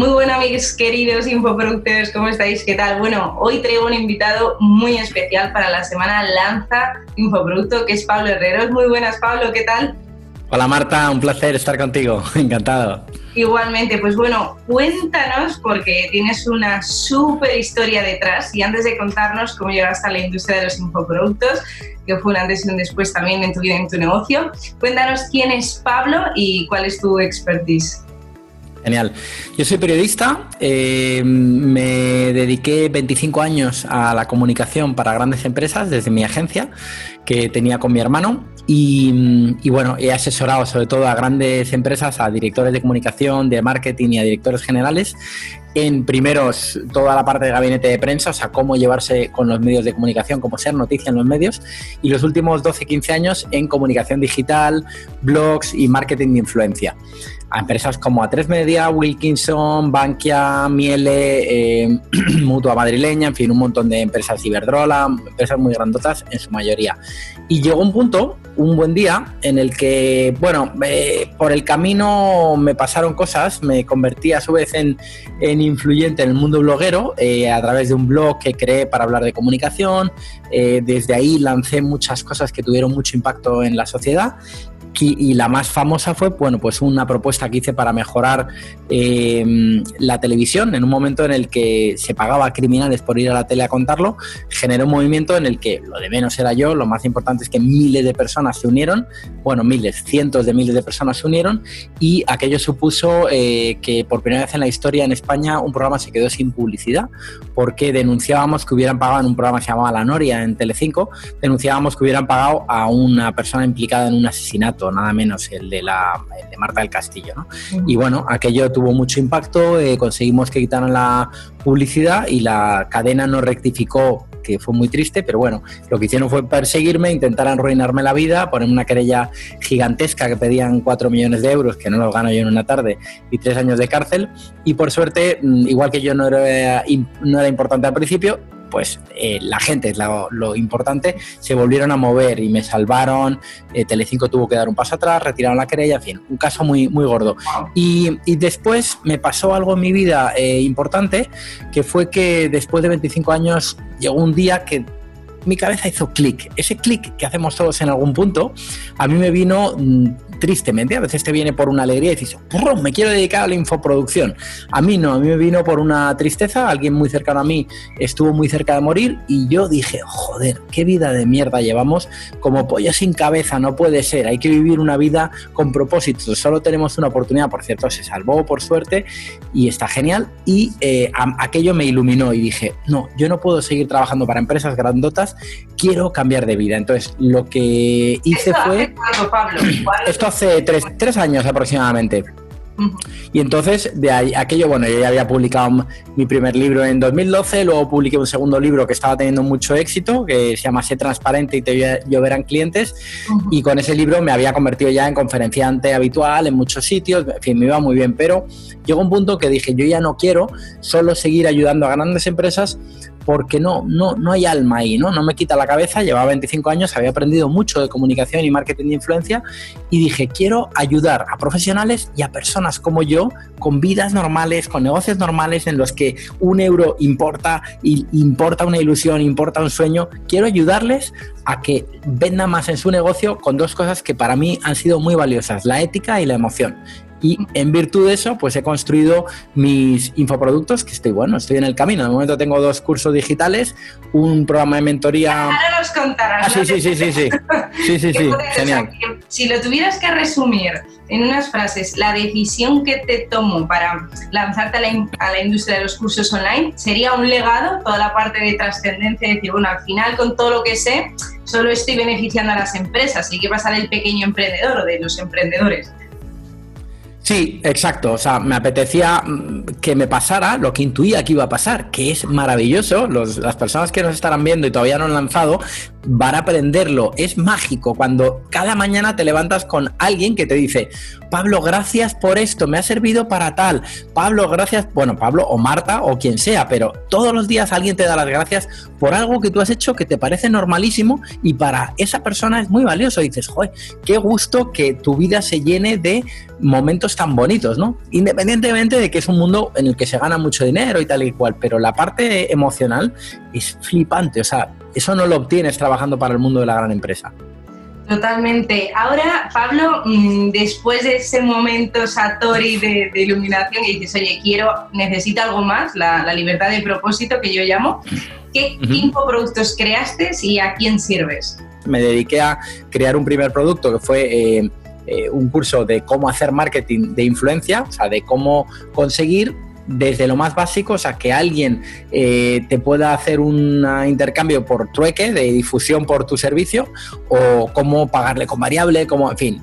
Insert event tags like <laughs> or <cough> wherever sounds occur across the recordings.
Muy buenos amigos queridos infoproductores, ¿cómo estáis? ¿Qué tal? Bueno, hoy traigo un invitado muy especial para la semana Lanza Infoproducto, que es Pablo Herreros. Muy buenas, Pablo, ¿qué tal? Hola Marta, un placer estar contigo, <laughs> encantado. Igualmente, pues bueno, cuéntanos porque tienes una súper historia detrás y antes de contarnos cómo llegaste a la industria de los infoproductos, que fue un antes y un después también en tu vida y en tu negocio, cuéntanos quién es Pablo y cuál es tu expertise. Genial. Yo soy periodista, eh, me dediqué 25 años a la comunicación para grandes empresas desde mi agencia que tenía con mi hermano y, y, bueno, he asesorado sobre todo a grandes empresas, a directores de comunicación, de marketing y a directores generales en primeros toda la parte de gabinete de prensa, o sea, cómo llevarse con los medios de comunicación, cómo ser noticia en los medios, y los últimos 12-15 años en comunicación digital, blogs y marketing de influencia. A empresas como A3 Media, Wilkinson, Bankia, Miele, eh, <clears throat> Mutua Madrileña, en fin, un montón de empresas Iberdrola, empresas muy grandotas en su mayoría. Y llegó un punto, un buen día, en el que, bueno, eh, por el camino me pasaron cosas, me convertí a su vez en, en influyente en el mundo bloguero eh, a través de un blog que creé para hablar de comunicación. Eh, desde ahí lancé muchas cosas que tuvieron mucho impacto en la sociedad y, la más famosa fue, bueno, pues una propuesta que hice para mejorar eh, la televisión en un momento en el que se pagaba a criminales por ir a la tele a contarlo, generó un movimiento en el que lo de menos era yo, lo más importante es que miles de personas se unieron, bueno, miles, cientos de miles de personas se unieron y aquello supuso eh, que por primera vez en la historia en España un programa se quedó sin publicidad porque denunciábamos que hubieran pagado en un programa que se llamaba La Noria en Telecinco, denunciábamos que hubieran pagado a una persona implicada en un asesinato nada menos el de, la, de Marta del Castillo. ¿no? Y bueno, aquello tuvo mucho impacto, eh, conseguimos que quitaran la publicidad y la cadena no rectificó que fue muy triste, pero bueno, lo que hicieron fue perseguirme, intentar arruinarme la vida, ponerme una querella gigantesca que pedían 4 millones de euros, que no los gano yo en una tarde, y tres años de cárcel. Y por suerte, mm, igual que yo no era, no era importante al principio, pues eh, la gente es lo, importante, se volvieron a mover y me salvaron, eh, Telecinco tuvo que dar un paso atrás, retiraron la querella, en fin, un caso muy, muy gordo. Y, después me pasó algo en mi vida eh, importante, que fue que después de 25 años llegó un día que mi cabeza hizo clic. Ese clic que hacemos todos en algún punto, a mí me vino mm, tristemente. A veces te viene por una alegría y dices, me quiero dedicar a la infoproducción. A mí no, a mí me vino por una tristeza. Alguien muy cercano a mí estuvo muy cerca de morir y yo dije, joder, qué vida de mierda llevamos. Como pollo sin cabeza, no puede ser. Hay que vivir una vida con propósitos. Solo tenemos una oportunidad. Por cierto, se salvó por suerte y está genial. Y eh, aquello me iluminó y dije, no, yo no puedo seguir trabajando para empresas grandotas. Quiero cambiar de vida. Entonces, lo que hice fue... Pablo? Esto hace tres, años aproximadamente. Y entonces, de ahí, aquello, bueno, yo ya había publicado mi primer libro en 2012, luego publiqué un segundo libro que estaba teniendo mucho éxito, que se llama Sé Transparente y te lloverán clientes, y con ese libro me había convertido ya en conferenciante habitual en muchos sitios, en fin, me iba muy bien, pero llegó un punto que dije, yo ya no quiero solo seguir ayudando a grandes empresas, porque no, no, no hay alma ahí, ¿no? No me quita la cabeza, llevaba 25 años, había aprendido mucho de comunicación y marketing de influencia y dije, quiero ayudar a profesionales y a personas como yo con vidas normales, con negocios normales en los que un euro importa, y importa una ilusión, importa un sueño. Quiero ayudarles a que vendan más en su negocio con dos cosas que para mí han sido muy valiosas, la ética y la emoción. Y en virtud de eso, pues he construido mis infoproductos, que estoy bueno, estoy en el camino. De momento tengo dos cursos digitales, un programa de mentoría. Ahora nos contarás. Ah, sí, sí, sí, sí, sí. Sí, <laughs> sí, sí, genial. Si lo tuvieras que resumir en unas frases, la decisión que te tomo para lanzarte a la, a la industria de los cursos online sería un legado, toda la parte de trascendencia, decir, bueno, al final con todo lo que sé, solo estoy beneficiando a las empresas. ¿Y qué pasa del pequeño emprendedor o de los emprendedores? Sí, exacto. O sea, me apetecía mm, que me pasara lo que intuía que iba a pasar, que es maravilloso. las personas que nos estarán viendo y todavía no han lanzado, van a aprenderlo. Es mágico cuando cada mañana te levantas con alguien que te dice, Pablo, gracias por esto, me ha servido para tal. Pablo, gracias, bueno, Pablo o Marta o quien sea, pero todos los días alguien te da las gracias por algo que tú has hecho que te parece normalísimo y para esa persona es muy valioso. dices, joder, qué gusto que tu vida se llene de momentos tan bonitos, ¿no? Independientemente de que es un mundo en el que se gana mucho dinero y tal y cual, pero la parte emocional es flipante, o sea, eso no lo obtienes trabajando para el mundo de la gran empresa. Totalmente. Ahora, Pablo, mm, después de ese momento Satori de, iluminación y dices, oye, quiero, necesito algo más, la, libertad de propósito que yo llamo, ¿qué infoproductos creaste y a quién sirves? Me dediqué a crear un primer producto que fue eh, eh, un curso de cómo hacer marketing de influencia, o sea, de cómo conseguir desde lo más básico, o sea, que alguien eh, te pueda hacer un intercambio por trueque de difusión por tu servicio o cómo pagarle con variable, como, en fin,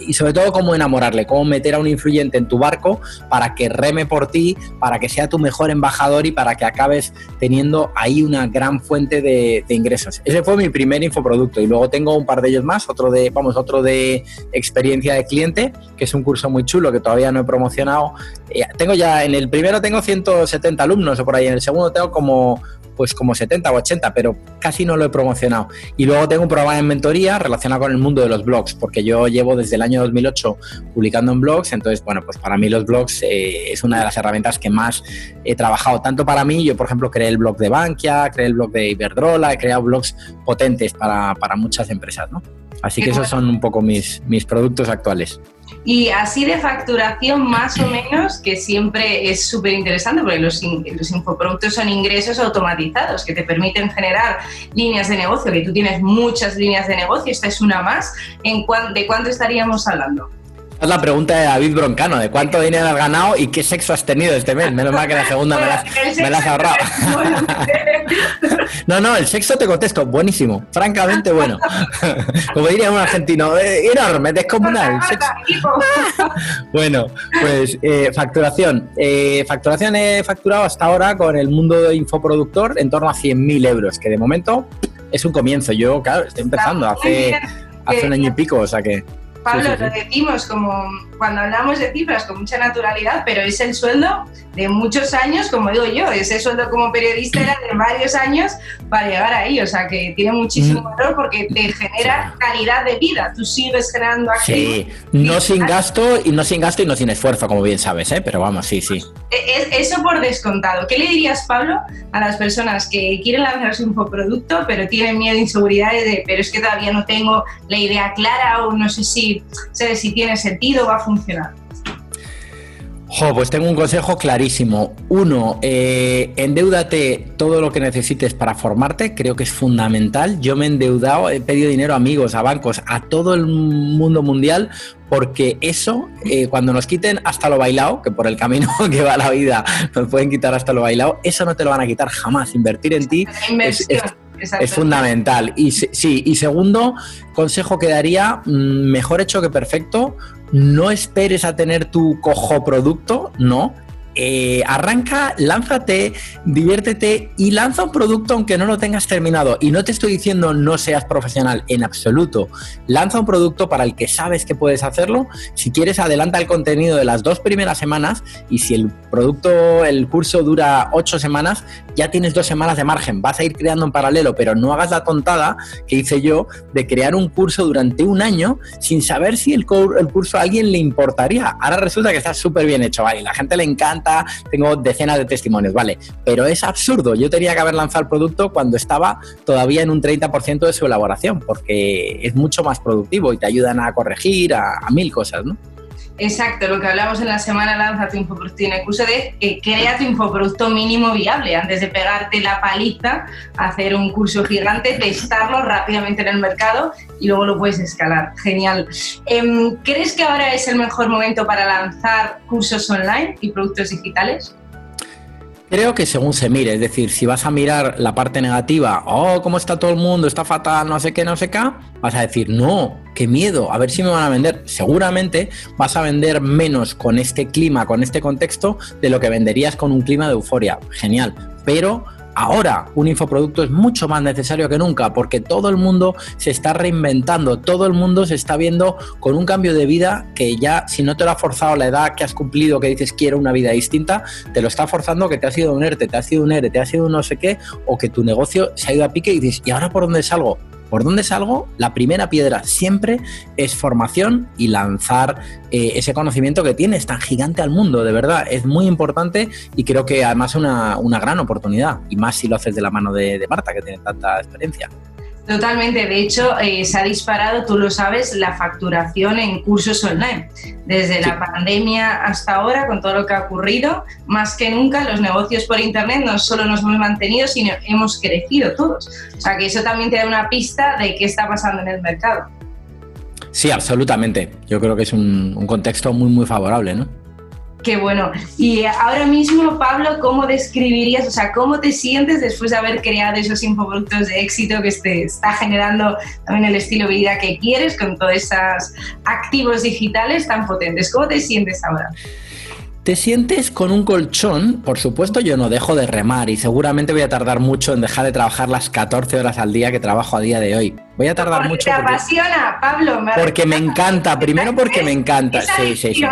y sobre todo cómo enamorarle, cómo meter a un influyente en tu barco para que reme por ti, para que sea tu mejor embajador y para que acabes teniendo ahí una gran fuente de, de ingresos. Ese fue mi primer infoproducto y luego tengo un par de ellos más, otro de, vamos, otro de experiencia de cliente, que es un curso muy chulo que todavía no he promocionado. Eh, tengo ya en el primero tengo 170 alumnos o por ahí, en el segundo tengo como pues como 70 o 80, pero casi no lo he promocionado. Y luego tengo un programa de mentoría relacionado con el mundo de los blogs, porque yo llevo desde el año 2008 publicando en blogs, entonces, bueno, pues para mí los blogs eh, es una de las herramientas que más he trabajado, tanto para mí, yo por ejemplo creé el blog de Bankia, creé el blog de Iberdrola, he creado blogs potentes para, para muchas empresas, ¿no? Así que esos son un poco mis, mis productos actuales. Y así de facturación más o menos, que siempre es súper interesante porque los, los, infoproductos son ingresos automatizados que te permiten generar líneas de negocio, que tú tienes muchas líneas de negocio, esta es una más. ¿En ¿De cuánto estaríamos hablando? Es la pregunta de David Broncano, de cuánto dinero has ganado y qué sexo has tenido este mes. Menos mal que la segunda me la, has ahorrado. no, no, el sexo te contesto, buenísimo, francamente bueno. <laughs> Como diría un argentino, eh, enorme, descomunal. <laughs> bueno, pues eh, facturación. Eh, facturación he facturado hasta ahora con el mundo de infoproductor en torno a 100.000 euros, que de momento es un comienzo. Yo, claro, estoy empezando hace, hace un año y pico, o sea que... Pablo, lo decimos como cuando hablamos de cifras con mucha naturalidad, pero es el sueldo de muchos años, como digo yo, ese sueldo como periodista era de varios años para llegar ahí, o sea que tiene muchísimo mm. valor porque te genera calidad de vida, tú sigues generando aquí. Sí, no sin gasto y no sin gasto y no sin esfuerzo, como bien sabes, ¿eh? pero vamos, sí, sí. E, eso por descontado. ¿Qué le dirías, Pablo, a las personas que quieren lanzar su infoproducto, pero tienen miedo, inseguridades de, pero es que todavía no tengo la idea clara o no sé si, sé si tiene sentido, va a funcionar? Pues tengo un consejo clarísimo. Uno, eh, endeudate todo lo que necesites para formarte, creo que es fundamental. Yo me he endeudado, he pedido dinero a amigos, a bancos, a todo el mundo mundial, porque eso, eh, cuando nos quiten hasta lo bailado, que por el camino <laughs> que va la vida nos pueden quitar hasta lo bailado, eso no te lo van a quitar jamás. Invertir en ti es, fundamental. Y sí, y segundo consejo que daría, mm, mejor hecho que perfecto no esperes a tener tu cojo producto, no. Eh, arranca, lánzate, diviértete y lanza un producto aunque no lo tengas terminado. Y no te estoy diciendo no seas profesional en absoluto. Lanza un producto para el que sabes que puedes hacerlo. Si quieres, adelanta el contenido de las dos primeras semanas y si el producto, el curso dura ocho semanas, ya tienes dos semanas de margen. Vas a ir creando en paralelo, pero no hagas la tontada que hice yo de crear un curso durante un año sin saber si el, curso a alguien le importaría. Ahora resulta que está súper bien hecho, ¿vale? La gente le encanta, tengo decenas de testimonios, ¿vale? Pero es absurdo. Yo tenía que haber lanzado el producto cuando estaba todavía en un 30% de su elaboración, porque es mucho más productivo y te ayudan a corregir, a, a mil cosas, ¿no? Exacto, lo que hablamos en la semana Lanza tu infoproducto curso de eh, crea tu infoproducto mínimo viable antes de pegarte la paliza, hacer un curso gigante, testarlo rápidamente en el mercado y luego lo puedes escalar. Genial. Em, ¿Crees que ahora es el mejor momento para lanzar cursos online y productos digitales? Creo que según se mire, es decir, si vas a mirar la parte negativa, oh, cómo está todo el mundo, está fatal, no sé qué, no sé qué, vas a decir, no, qué miedo, a ver si me van a vender. Seguramente vas a vender menos con este clima, con este contexto, de lo que venderías con un clima de euforia. Genial. Pero ahora un infoproducto es mucho más necesario que nunca porque todo el mundo se está reinventando, todo el mundo se está viendo con un cambio de vida que ya si no te lo ha forzado la edad que has cumplido, que dices quiero una vida distinta, te lo está forzando que te ha sido un ERTE, te ha sido un ERE, te ha sido un no sé qué, o que tu negocio se ha ido a pique y dices, ¿y ahora por dónde salgo? ¿Por dónde salgo? La primera piedra siempre es formación y lanzar eh, ese conocimiento que tienes tan gigante al mundo, de verdad. Es muy importante y creo que además es una, una gran oportunidad, y más si lo haces de la mano de Marta, que tiene tanta experiencia. Totalmente, de hecho eh, se ha disparado, tú lo sabes, la facturación en cursos online. Desde la pandemia hasta ahora, con todo lo que ha ocurrido, más que nunca los negocios por Internet no solo nos hemos mantenido, sino hemos crecido todos. O sea que eso también te da una pista de qué está pasando en el mercado. Sí, absolutamente. Yo creo que es un, un contexto muy, muy favorable, ¿no? Qué bueno. Y ahora mismo, Pablo, ¿cómo describirías, o sea, cómo te sientes después de haber creado esos infoproductos de éxito que te está generando también el estilo de vida que quieres con todos esos activos digitales tan potentes? ¿Cómo te sientes ahora? Te sientes con un colchón, por supuesto yo no dejo de remar y seguramente voy a tardar mucho en dejar de trabajar las 14 horas al día que trabajo a día de hoy. Voy a tardar mucho. Te apasiona, Pablo. porque me encanta, primero porque me encanta. Sí, sí, sí.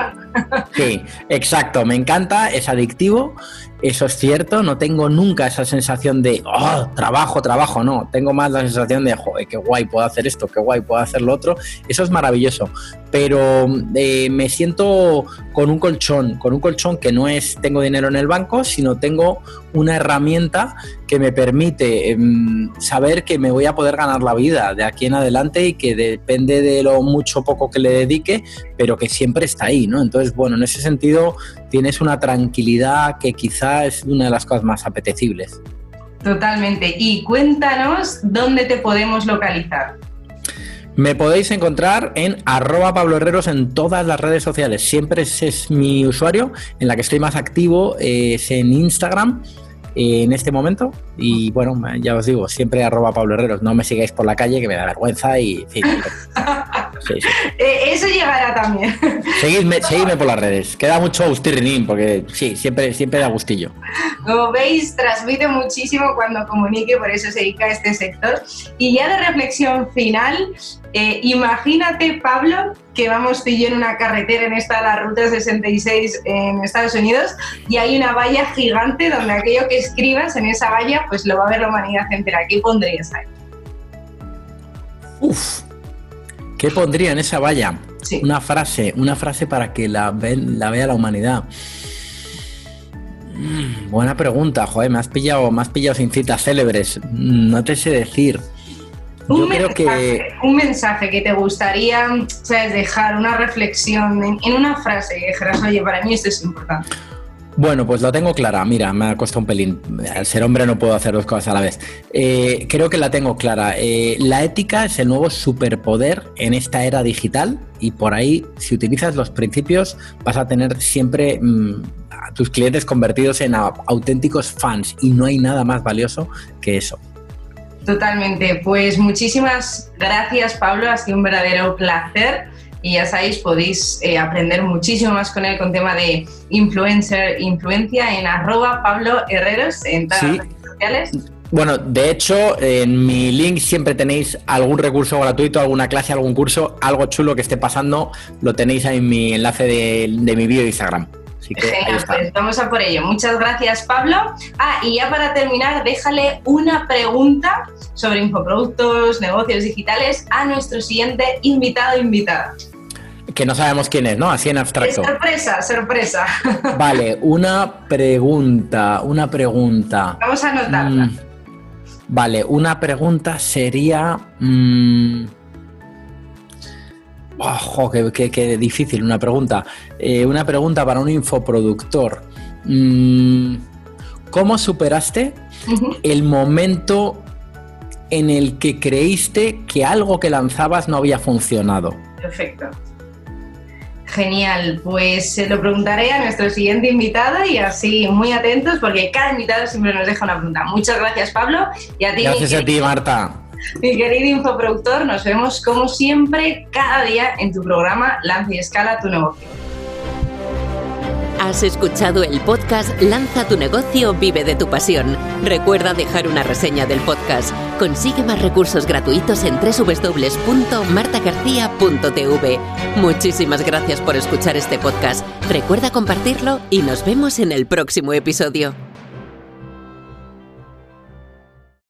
Sí, exacto, me encanta, es adictivo eso es cierto, no tengo nunca esa sensación de, oh, trabajo, trabajo, no, tengo más la sensación de, joder, qué guay puedo hacer esto, qué guay puedo hacer lo otro, eso es maravilloso, pero eh, me siento con un colchón, con un colchón que no es tengo dinero en el banco, sino tengo una herramienta que me permite em, saber que me voy a poder ganar la vida de aquí en adelante y que depende de lo mucho o poco que le dedique, pero que siempre está ahí, ¿no? Entonces, bueno, en ese sentido tienes una tranquilidad que quizá es una de las cosas más apetecibles. Totalmente. Y cuéntanos dónde te podemos localizar. Me podéis encontrar en arroba Pablo Herreros en todas las redes sociales. Siempre es mi usuario. En la que estoy más activo es en Instagram en este momento. Y bueno, ya os digo, siempre arroba Pablo Herreros. No me sigáis por la calle, que me da vergüenza y... <laughs> <laughs> Eh, eso llegará también. <laughs> Seguidme, seguidme, por las redes. Queda mucho Agustín porque sí, siempre, siempre da gustillo. Como veis, transmite muchísimo cuando comunique, por eso se dedica a este sector. Y ya de reflexión final, eh, imagínate, Pablo, que vamos tú y yo en una carretera en esta la Ruta 66 en Estados Unidos y hay una valla gigante donde aquello que escribas en esa valla, pues lo va a ver la humanidad entera. ¿Qué pondrías ahí? Uf, ¿qué pondría en esa valla? Una frase, una frase para que la, la vea la humanidad. Mm, buena pregunta, joder, me has pillado, me has pillado sin citas célebres. No te sé decir. Un, mensaje, que... un mensaje que te gustaría ¿sabes? dejar, una reflexión en, una frase que dijeras, oye, para mí esto es importante. Bueno, pues lo tengo clara. Mira, me ha costado un pelín. Al ser hombre no puedo hacer dos cosas a la vez. Eh, creo que la tengo clara. Eh, la ética es el nuevo superpoder en esta era digital y por ahí, si utilizas los principios, vas a tener siempre mm, a tus clientes convertidos en auténticos fans y no hay nada más valioso que eso. Totalmente. Pues muchísimas gracias, Pablo. Ha sido un verdadero placer. Y ya sabéis, podéis eh, aprender muchísimo más con él con tema de influencer, influencia en arroba Pablo Herreros en todas las redes sociales. Bueno, de hecho, en mi link siempre tenéis algún recurso gratuito, alguna clase, algún curso, algo chulo que esté pasando, lo tenéis ahí en mi enlace de, de mi vídeo de Instagram. Genial, pues vamos a por ello. Muchas gracias, Pablo. Ah, y ya para terminar, déjale una pregunta sobre infoproductos, negocios digitales a nuestro siguiente invitado o invitada. Que no sabemos quién es, ¿no? Así en abstracto. sorpresa, sorpresa. <laughs> Vale, una pregunta, una pregunta. Vamos a anotarla. Mm, vale, una pregunta sería... Mm, Ojo, qué, difícil una pregunta. Eh, una pregunta para un infoproductor. Mm, ¿Cómo superaste el momento en el que creíste que algo que lanzabas no había funcionado? Perfecto. Genial, pues se lo preguntaré a nuestro siguiente invitado y así muy atentos porque cada invitado siempre nos deja una pregunta. Muchas gracias Pablo y a ti. Gracias a ti Marta. <laughs> Mi querido infoproductor, nos vemos como siempre cada día en tu programa Lanza y Escala tu negocio. Has escuchado el podcast Lanza tu negocio, vive de tu pasión. Recuerda dejar una reseña del podcast. Consigue más recursos gratuitos en www.martagarcía.tv. Muchísimas gracias por escuchar este podcast. Recuerda compartirlo y nos vemos en el próximo episodio.